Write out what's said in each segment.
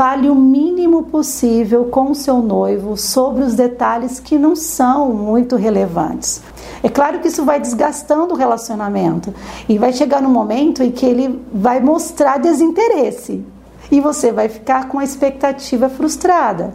fale o mínimo possível com o seu noivo sobre os detalhes que não são muito relevantes. É claro que isso vai desgastando o relacionamento e vai chegar no momento em que ele vai mostrar desinteresse e você vai ficar com a expectativa frustrada.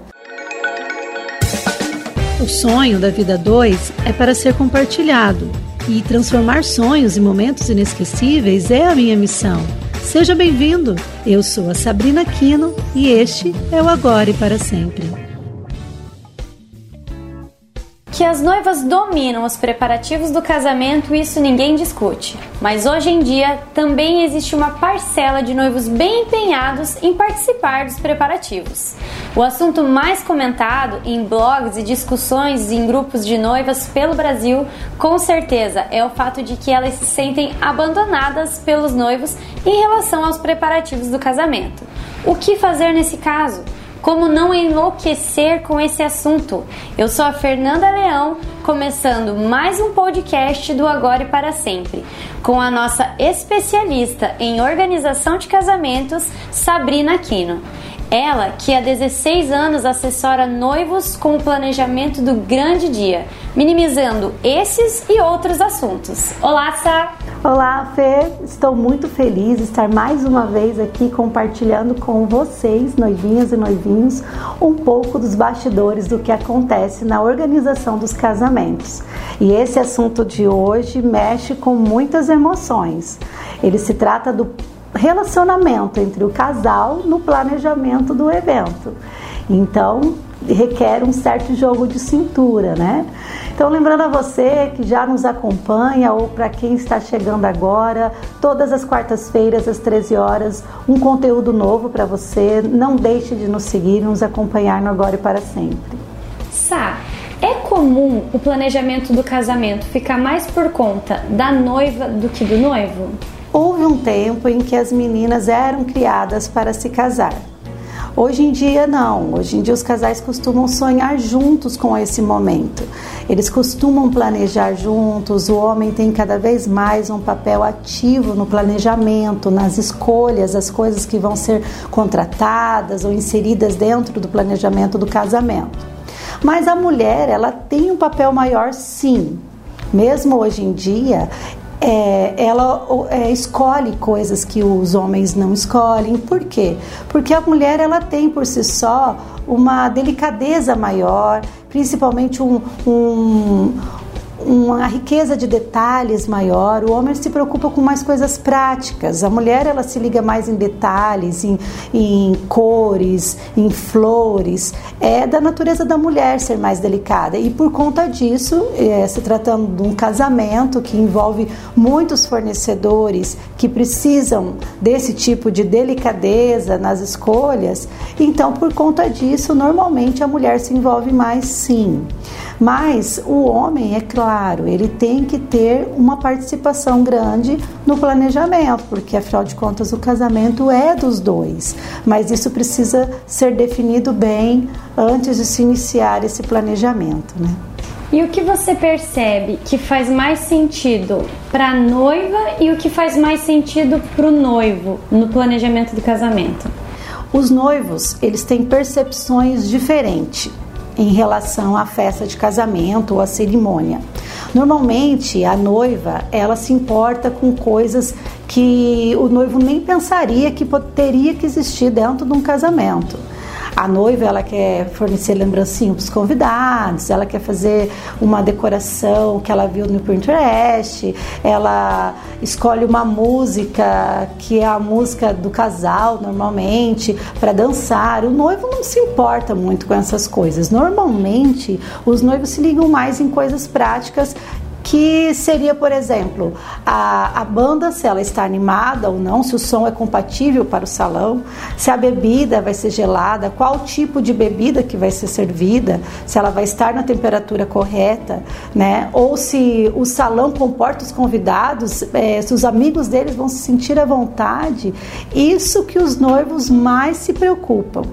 O sonho da vida 2 é para ser compartilhado e transformar sonhos em momentos inesquecíveis é a minha missão. Seja bem-vindo! Eu sou a Sabrina Quino e este é o Agora e para Sempre. Que as noivas dominam os preparativos do casamento, isso ninguém discute. Mas hoje em dia também existe uma parcela de noivos bem empenhados em participar dos preparativos. O assunto mais comentado em blogs e discussões em grupos de noivas pelo Brasil, com certeza, é o fato de que elas se sentem abandonadas pelos noivos em relação aos preparativos do casamento. O que fazer nesse caso? Como não enlouquecer com esse assunto? Eu sou a Fernanda Leão, começando mais um podcast do Agora e para Sempre, com a nossa especialista em organização de casamentos, Sabrina Aquino. Ela, que há 16 anos assessora noivos com o planejamento do grande dia, minimizando esses e outros assuntos. Olá, Sá! Olá, Fê! Estou muito feliz de estar mais uma vez aqui compartilhando com vocês, noivinhas e noivinhos, um pouco dos bastidores do que acontece na organização dos casamentos. E esse assunto de hoje mexe com muitas emoções. Ele se trata do relacionamento entre o casal no planejamento do evento. Então, requer um certo jogo de cintura, né? Então, lembrando a você que já nos acompanha ou para quem está chegando agora, todas as quartas-feiras às 13 horas, um conteúdo novo para você. Não deixe de nos seguir, nos acompanhar no Agora e para sempre. Sá, é comum o planejamento do casamento ficar mais por conta da noiva do que do noivo? Houve um tempo em que as meninas eram criadas para se casar. Hoje em dia não, hoje em dia os casais costumam sonhar juntos com esse momento. Eles costumam planejar juntos, o homem tem cada vez mais um papel ativo no planejamento, nas escolhas, as coisas que vão ser contratadas ou inseridas dentro do planejamento do casamento. Mas a mulher, ela tem um papel maior sim. Mesmo hoje em dia, é, ela é, escolhe coisas que os homens não escolhem. Por quê? Porque a mulher ela tem por si só uma delicadeza maior, principalmente um, um uma riqueza de detalhes maior. O homem se preocupa com mais coisas práticas. A mulher ela se liga mais em detalhes, em, em cores, em flores. É da natureza da mulher ser mais delicada e por conta disso, é, se tratando de um casamento que envolve muitos fornecedores que precisam desse tipo de delicadeza nas escolhas, então por conta disso normalmente a mulher se envolve mais sim. Mas o homem, é claro, ele tem que ter uma participação grande no planejamento, porque afinal de contas o casamento é dos dois. Mas isso precisa ser definido bem antes de se iniciar esse planejamento, né? E o que você percebe que faz mais sentido para a noiva e o que faz mais sentido para o noivo no planejamento do casamento? Os noivos, eles têm percepções diferentes em relação à festa de casamento ou à cerimônia. Normalmente a noiva ela se importa com coisas que o noivo nem pensaria que teria que existir dentro de um casamento. A noiva ela quer fornecer lembrancinhas para os convidados, ela quer fazer uma decoração que ela viu no Pinterest, ela escolhe uma música que é a música do casal normalmente para dançar. O noivo não se importa muito com essas coisas. Normalmente os noivos se ligam mais em coisas práticas que seria, por exemplo, a, a banda, se ela está animada ou não, se o som é compatível para o salão, se a bebida vai ser gelada, qual tipo de bebida que vai ser servida, se ela vai estar na temperatura correta, né? Ou se o salão comporta os convidados, é, se os amigos deles vão se sentir à vontade. Isso que os noivos mais se preocupam.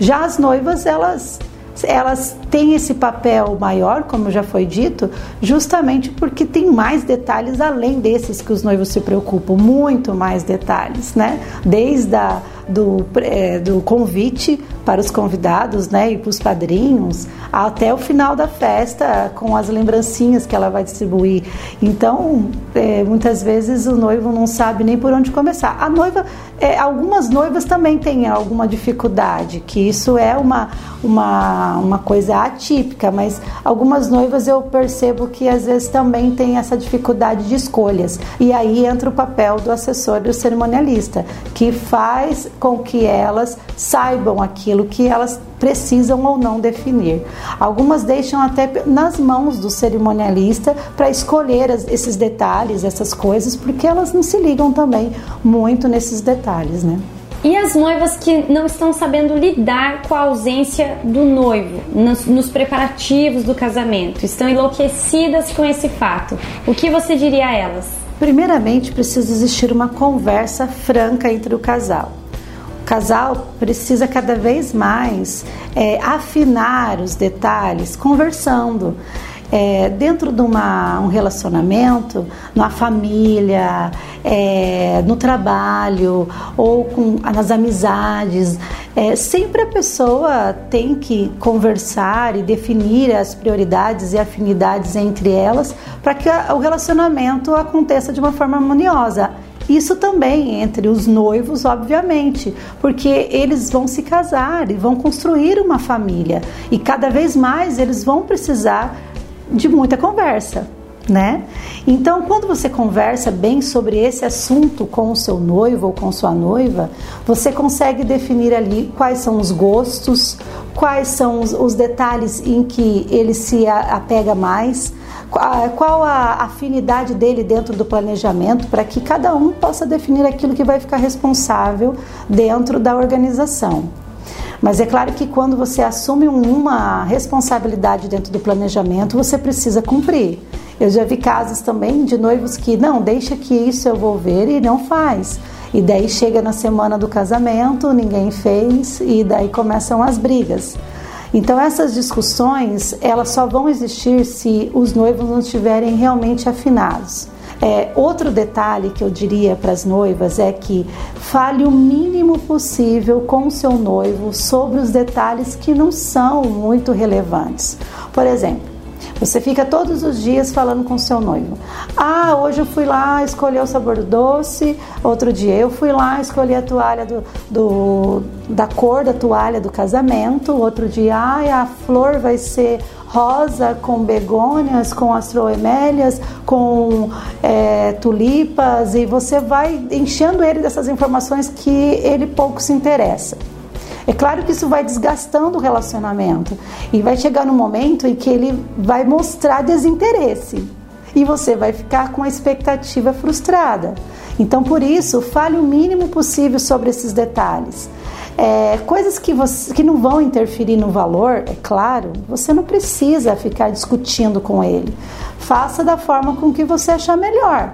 Já as noivas, elas elas têm esse papel maior, como já foi dito, justamente porque tem mais detalhes além desses que os noivos se preocupam, muito mais detalhes, né? Desde a do, é, do convite para os convidados né, e para os padrinhos, até o final da festa, com as lembrancinhas que ela vai distribuir. Então, é, muitas vezes o noivo não sabe nem por onde começar. A noiva, é, algumas noivas também têm alguma dificuldade, que isso é uma, uma, uma coisa atípica, mas algumas noivas eu percebo que às vezes também tem essa dificuldade de escolhas. E aí entra o papel do assessor do cerimonialista, que faz com que elas saibam aquilo que elas precisam ou não definir. Algumas deixam até nas mãos do cerimonialista para escolher esses detalhes, essas coisas, porque elas não se ligam também muito nesses detalhes, né? E as noivas que não estão sabendo lidar com a ausência do noivo nos, nos, preparativos do casamento, estão enlouquecidas com esse fato. O que você diria a elas? Primeiramente, precisa existir uma conversa franca entre o casal casal precisa cada vez mais é, afinar os detalhes conversando. É, dentro de uma, um relacionamento, na família, é, no trabalho ou com, nas amizades, é, sempre a pessoa tem que conversar e definir as prioridades e afinidades entre elas para que a, o relacionamento aconteça de uma forma harmoniosa. Isso também entre os noivos, obviamente, porque eles vão se casar e vão construir uma família. E cada vez mais eles vão precisar de muita conversa, né? Então, quando você conversa bem sobre esse assunto com o seu noivo ou com sua noiva, você consegue definir ali quais são os gostos, quais são os, os detalhes em que ele se apega mais qual a afinidade dele dentro do planejamento para que cada um possa definir aquilo que vai ficar responsável dentro da organização. Mas é claro que quando você assume uma responsabilidade dentro do planejamento, você precisa cumprir. Eu já vi casos também de noivos que não, deixa que isso eu vou ver e não faz. E daí chega na semana do casamento, ninguém fez e daí começam as brigas. Então essas discussões elas só vão existir se os noivos não estiverem realmente afinados. É, outro detalhe que eu diria para as noivas é que fale o mínimo possível com o seu noivo sobre os detalhes que não são muito relevantes. Por exemplo, você fica todos os dias falando com seu noivo. Ah, hoje eu fui lá escolher o sabor doce. Outro dia eu fui lá escolher a toalha do, do da cor da toalha do casamento. Outro dia, ah, a flor vai ser rosa com begônias, com astroemélias, com é, tulipas. E você vai enchendo ele dessas informações que ele pouco se interessa. É claro que isso vai desgastando o relacionamento e vai chegar no momento em que ele vai mostrar desinteresse e você vai ficar com a expectativa frustrada. Então, por isso, fale o mínimo possível sobre esses detalhes. É, coisas que, você, que não vão interferir no valor, é claro, você não precisa ficar discutindo com ele. Faça da forma com que você achar melhor.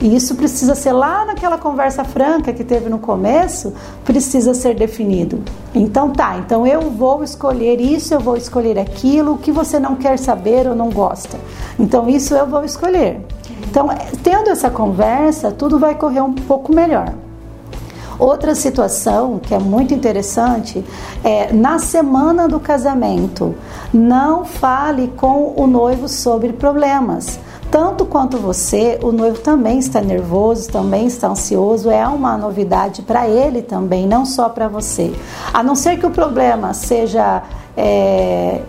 E isso precisa ser lá naquela conversa franca que teve no começo, precisa ser definido. Então tá, então eu vou escolher isso, eu vou escolher aquilo, o que você não quer saber ou não gosta. Então isso eu vou escolher. Então, tendo essa conversa, tudo vai correr um pouco melhor. Outra situação que é muito interessante é na semana do casamento, não fale com o noivo sobre problemas tanto quanto você, o noivo também está nervoso, também está ansioso, é uma novidade para ele também, não só para você. A não ser que o problema seja é,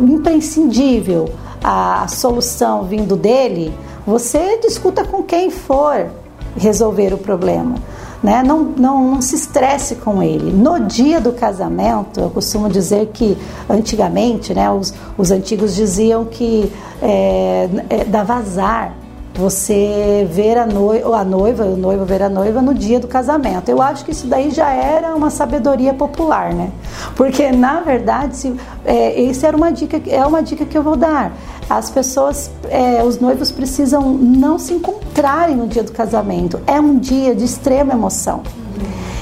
imprescindível, a solução vindo dele, você discuta com quem for resolver o problema né? Não, não, não se estresse com ele. No dia do casamento, eu costumo dizer que antigamente, né, os, os antigos diziam que é, é, dava azar você ver a noiva, a noiva, o noivo ver a noiva no dia do casamento. Eu acho que isso daí já era uma sabedoria popular, né? Porque na verdade, se, é, era uma dica, é uma dica que eu vou dar. As pessoas, é, os noivos precisam não se encontrarem no dia do casamento. É um dia de extrema emoção.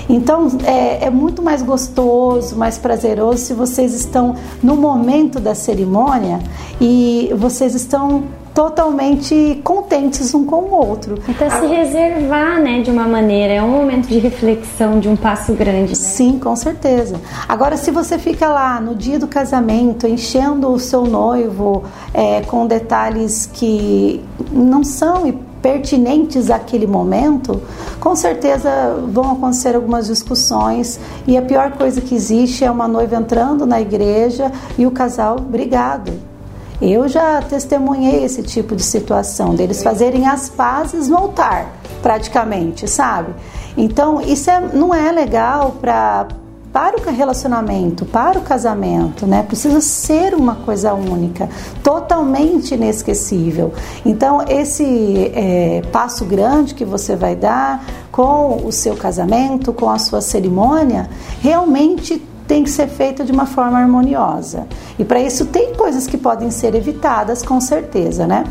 Então é, é, muito mais gostoso, mais prazeroso se vocês estão no momento da cerimônia e vocês estão totalmente contentes um com o outro. Então se reservar, né, de uma maneira, é um momento de reflexão, de um passo grande. Né? Sim, com certeza. Agora, se você fica lá no dia do casamento, enchendo o seu noivo é, com detalhes que não são pertinentes àquele momento, com certeza vão acontecer algumas discussões e a pior coisa que existe é uma noiva entrando na igreja e o casal brigado. Eu já testemunhei esse tipo de situação, deles fazerem as pazes no altar, praticamente, sabe? Então, isso é, não é legal para para o relacionamento, para o casamento, né? Precisa ser uma coisa única, totalmente inesquecível. Então, esse é, passo grande que você vai dar com o seu casamento, com a sua cerimônia, realmente tem que ser feita de uma forma harmoniosa. E para isso tem coisas que podem ser evitadas, com certeza, né?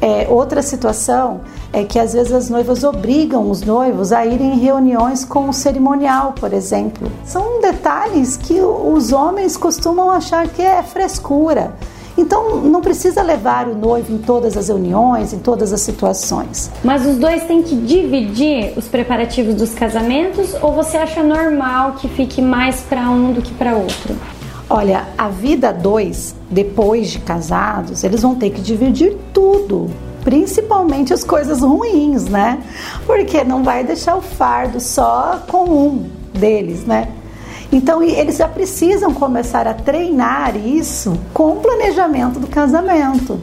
É, outra situação é que às vezes as noivas obrigam os noivos a irem em reuniões com o cerimonial, por exemplo. São detalhes que os homens costumam achar que é frescura. Então não precisa levar o noivo em todas as reuniões, em todas as situações. Mas os dois têm que dividir os preparativos dos casamentos ou você acha normal que fique mais para um do que para outro? Olha, a vida dois, depois de casados, eles vão ter que dividir tudo principalmente as coisas ruins, né? Porque não vai deixar o fardo só com um deles, né? Então eles já precisam começar a treinar isso com o planejamento do casamento.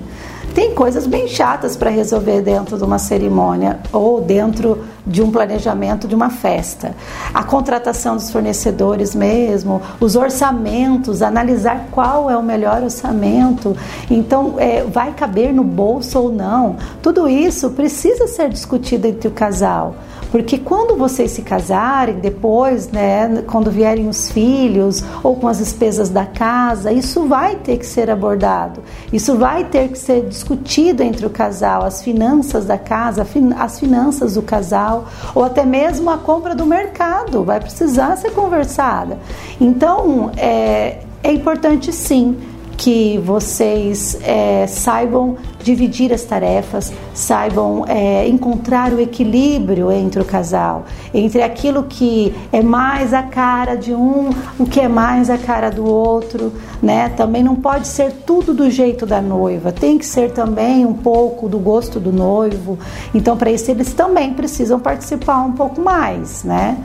Tem coisas bem chatas para resolver dentro de uma cerimônia ou dentro de um planejamento de uma festa. A contratação dos fornecedores mesmo, os orçamentos, analisar qual é o melhor orçamento. Então, é, vai caber no bolso ou não. Tudo isso precisa ser discutido entre o casal. Porque quando vocês se casarem, depois, né, quando vierem os filhos ou com as despesas da casa, isso vai ter que ser abordado. Isso vai ter que ser discutido entre o casal, as finanças da casa, as finanças do casal, ou até mesmo a compra do mercado, vai precisar ser conversada. Então, é, é importante sim que vocês é, saibam dividir as tarefas, saibam é, encontrar o equilíbrio entre o casal, entre aquilo que é mais a cara de um, o que é mais a cara do outro, né? Também não pode ser tudo do jeito da noiva, tem que ser também um pouco do gosto do noivo. Então, para isso eles também precisam participar um pouco mais, né?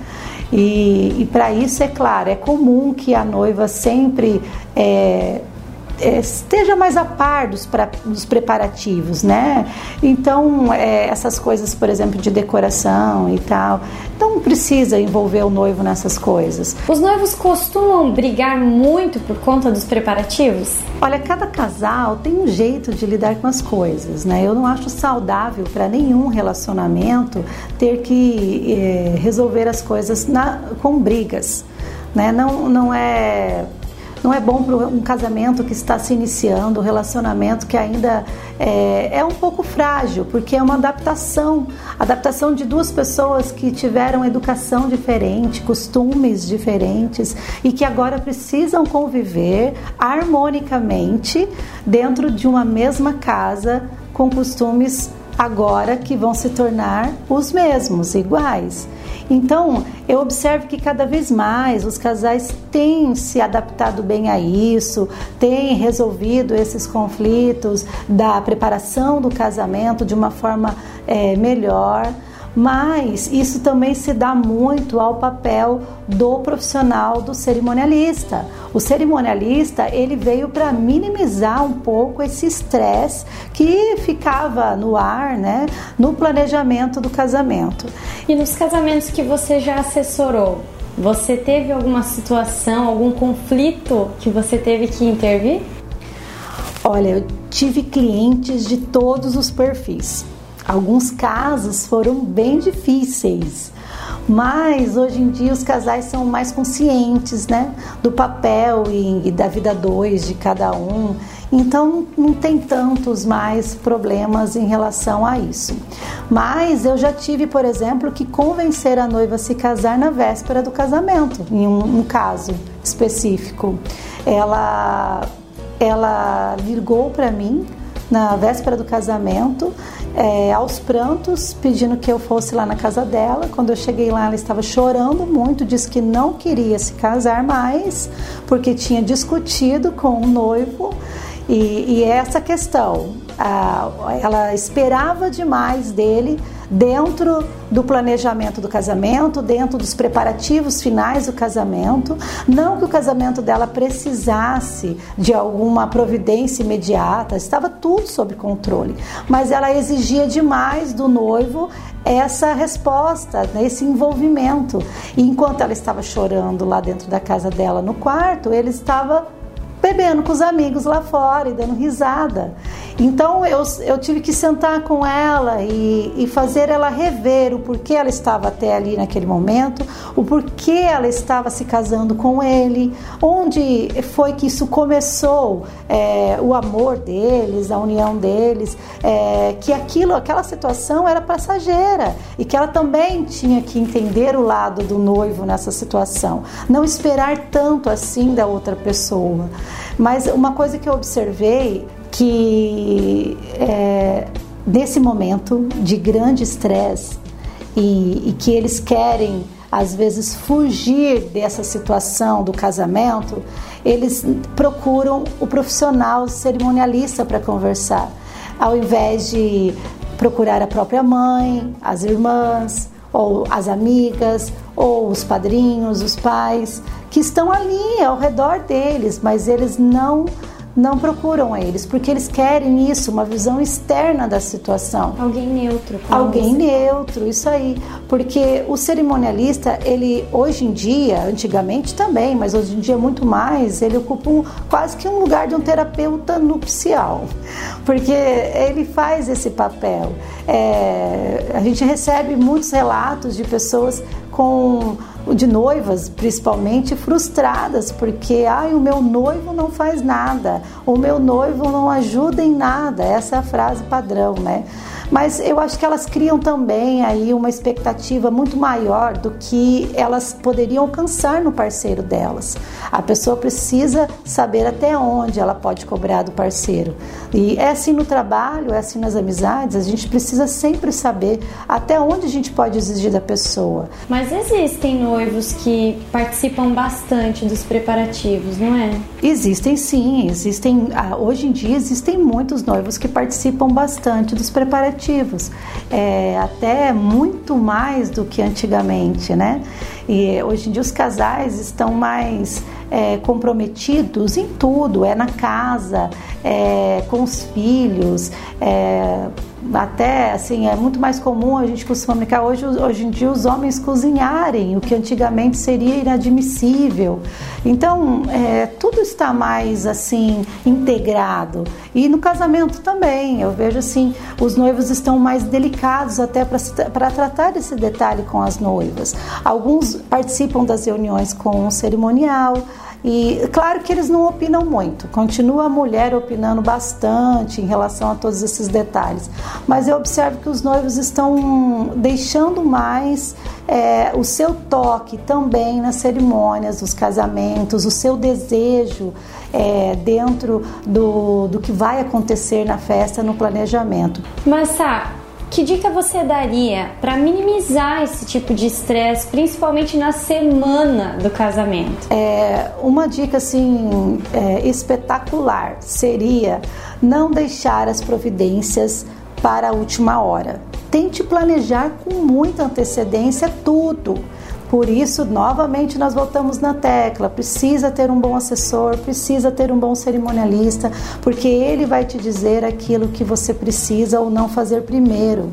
E, e para isso, é claro, é comum que a noiva sempre é, esteja mais a par dos, pra, dos preparativos, né? Então, é, essas coisas, por exemplo, de decoração e tal, não precisa envolver o noivo nessas coisas. Os noivos costumam brigar muito por conta dos preparativos? Olha, cada casal tem um jeito de lidar com as coisas, né? Eu não acho saudável para nenhum relacionamento ter que é, resolver as coisas na, com brigas, né? Não, não é não é bom para um casamento que está se iniciando, um relacionamento que ainda é, é, um pouco frágil, porque é uma adaptação adaptação de duas pessoas que tiveram educação diferente, costumes diferentes e que agora precisam conviver harmonicamente dentro de uma mesma casa com costumes agora que vão se tornar os mesmos, iguais. Então, eu observo que cada vez mais os casais têm se adaptado bem a isso, têm resolvido esses conflitos da preparação do casamento de uma forma é, melhor mas isso também se dá muito ao papel do profissional do cerimonialista. O cerimonialista ele veio para minimizar um pouco esse estresse que ficava no ar, né, no planejamento do casamento. E nos casamentos que você já assessorou, você teve alguma situação, algum conflito que você teve que intervir? Olha, eu tive clientes de todos os perfis. Alguns casos foram bem difíceis, mas hoje em dia os casais são mais conscientes, né, do papel e, da vida dois de cada um. Então não tem tantos mais problemas em relação a isso. Mas eu já tive, por exemplo, que convencer a noiva a se casar na véspera do casamento, em um, um caso específico. Ela ela ligou para mim na véspera do casamento, é, aos prantos, pedindo que eu fosse lá na casa dela. Quando eu cheguei lá, ela estava chorando muito, disse que não queria se casar mais, porque tinha discutido com o noivo. E, e essa questão, a, ela esperava demais dele dentro do planejamento do casamento, dentro dos preparativos finais do casamento. Não que o casamento dela precisasse de alguma providência imediata, estava tudo sob controle, mas ela exigia demais do noivo essa resposta, né, esse envolvimento. E enquanto ela estava chorando lá dentro da casa dela no quarto, ele estava bebendo com os amigos lá fora e dando risada. Então eu, eu tive que sentar com ela e, e fazer ela rever o porquê ela estava até ali naquele momento, o porquê ela estava se casando com ele, onde foi que isso começou, é, o amor deles, a união deles, é, que aquilo, aquela situação era passageira e que ela também tinha que entender o lado do noivo nessa situação, não esperar tanto assim da outra pessoa. Mas uma coisa que eu observei que é, nesse momento de grande estresse e, e que eles querem às vezes fugir dessa situação do casamento, eles procuram o profissional cerimonialista para conversar, ao invés de procurar a própria mãe, as irmãs, ou as amigas, ou os padrinhos, os pais, que estão ali ao redor deles, mas eles não não procuram a eles, porque eles querem isso, uma visão externa da situação. Alguém neutro. Alguém neutro, isso aí. Porque o cerimonialista, ele hoje em dia, antigamente também, mas hoje em dia muito mais, ele ocupa um, quase que um lugar de um terapeuta nupcial. Porque ele faz esse papel. É, a gente recebe muitos relatos de pessoas com de noivas, principalmente frustradas, porque ai, o meu noivo não faz nada, o meu noivo não ajuda em nada. Essa é a frase padrão, né? Mas eu acho que elas criam também aí uma expectativa muito maior do que elas poderiam alcançar no parceiro delas. A pessoa precisa saber até onde ela pode cobrar do parceiro. E é assim no trabalho, é assim nas amizades, a gente precisa sempre saber até onde a gente pode exigir da pessoa. Mas existem noivos que participam bastante dos preparativos, não é? Existem sim, existem. Ah, hoje em dia existem muitos noivos que participam bastante dos preparativos é, até muito mais do que antigamente, né? E hoje em dia os casais estão mais é, comprometidos em tudo, é na casa, é, com os filhos, é, até assim é muito mais comum a gente costuma hoje hoje em dia os homens cozinharem o que antigamente seria inadmissível. Então é, tudo está mais assim integrado. E no casamento também eu vejo assim os noivos estão mais delicados até para tratar desse detalhe com as noivas. Alguns participam das reuniões com o cerimonial e claro que eles não opinam muito, continua a mulher opinando bastante em relação a todos esses detalhes, mas eu observo que os noivos estão deixando mais é, o seu toque também nas cerimônias, os casamentos, o seu desejo é, dentro do, do que vai acontecer na festa, no planejamento. Mas tá, que dica você daria para minimizar esse tipo de estresse, principalmente na semana do casamento? É, uma dica assim é, espetacular seria não deixar as providências para a última hora. Tente planejar com muita antecedência tudo por isso, novamente, nós voltamos na tecla: precisa ter um bom assessor, precisa ter um bom cerimonialista, porque ele vai te dizer aquilo que você precisa ou não fazer primeiro.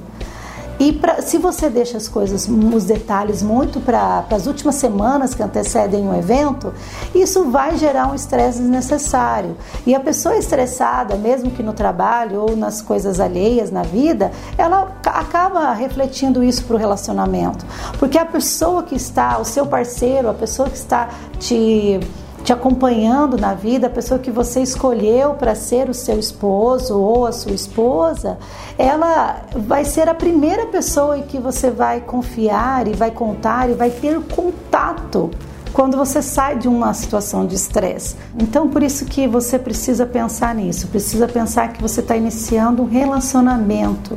E pra, se você deixa as coisas, os detalhes muito para as últimas semanas que antecedem o evento, isso vai gerar um estresse desnecessário. E a pessoa estressada, mesmo que no trabalho ou nas coisas alheias na vida, ela acaba refletindo isso para o relacionamento. Porque a pessoa que está, o seu parceiro, a pessoa que está te te acompanhando na vida, a pessoa que você escolheu para ser o seu esposo ou a sua esposa, ela vai ser a primeira pessoa em que você vai confiar e vai contar e vai ter contato quando você sai de uma situação de estresse. Então, por isso que você precisa pensar nisso, precisa pensar que você está iniciando um relacionamento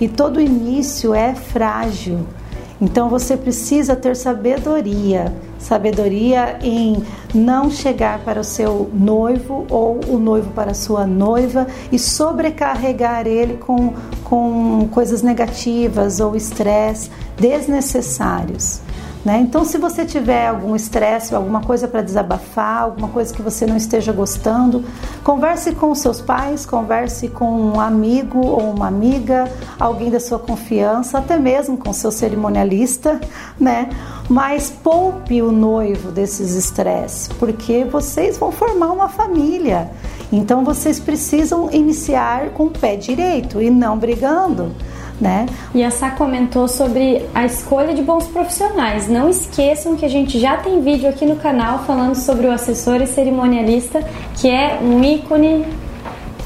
e todo início é frágil. Então você precisa ter sabedoria, sabedoria em não chegar para o seu noivo ou o noivo para a sua noiva e sobrecarregar ele com, com coisas negativas ou estresse desnecessários. Né? Então, se você tiver algum estresse, alguma coisa para desabafar, alguma coisa que você não esteja gostando, converse com seus pais, converse com um amigo ou uma amiga, alguém da sua confiança, até mesmo com seu cerimonialista, né? Mas poupe o noivo desses estresses, porque vocês vão formar uma família. Então, vocês precisam iniciar com o pé direito e não brigando né? E a Sá comentou sobre a escolha de bons profissionais. Não esqueçam que a gente já tem vídeo aqui no canal falando sobre o assessor e cerimonialista, que é um ícone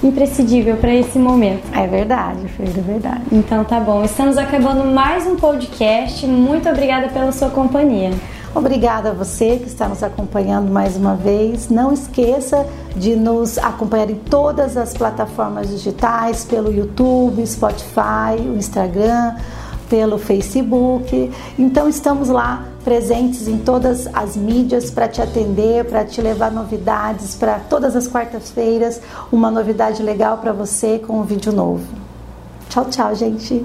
imprescindível para esse momento. É verdade, Fer, é verdade. Então tá bom. Estamos acabando mais um podcast. Muito obrigada pela sua companhia. Obrigada a você que está nos acompanhando mais uma vez. Não esqueça de nos acompanhar em todas as plataformas digitais, pelo YouTube, Spotify, o Instagram, pelo Facebook. Então estamos lá presentes em todas as mídias para te atender, para te levar novidades para todas as quartas-feiras, uma novidade legal para você com um vídeo novo. Tchau, tchau, gente.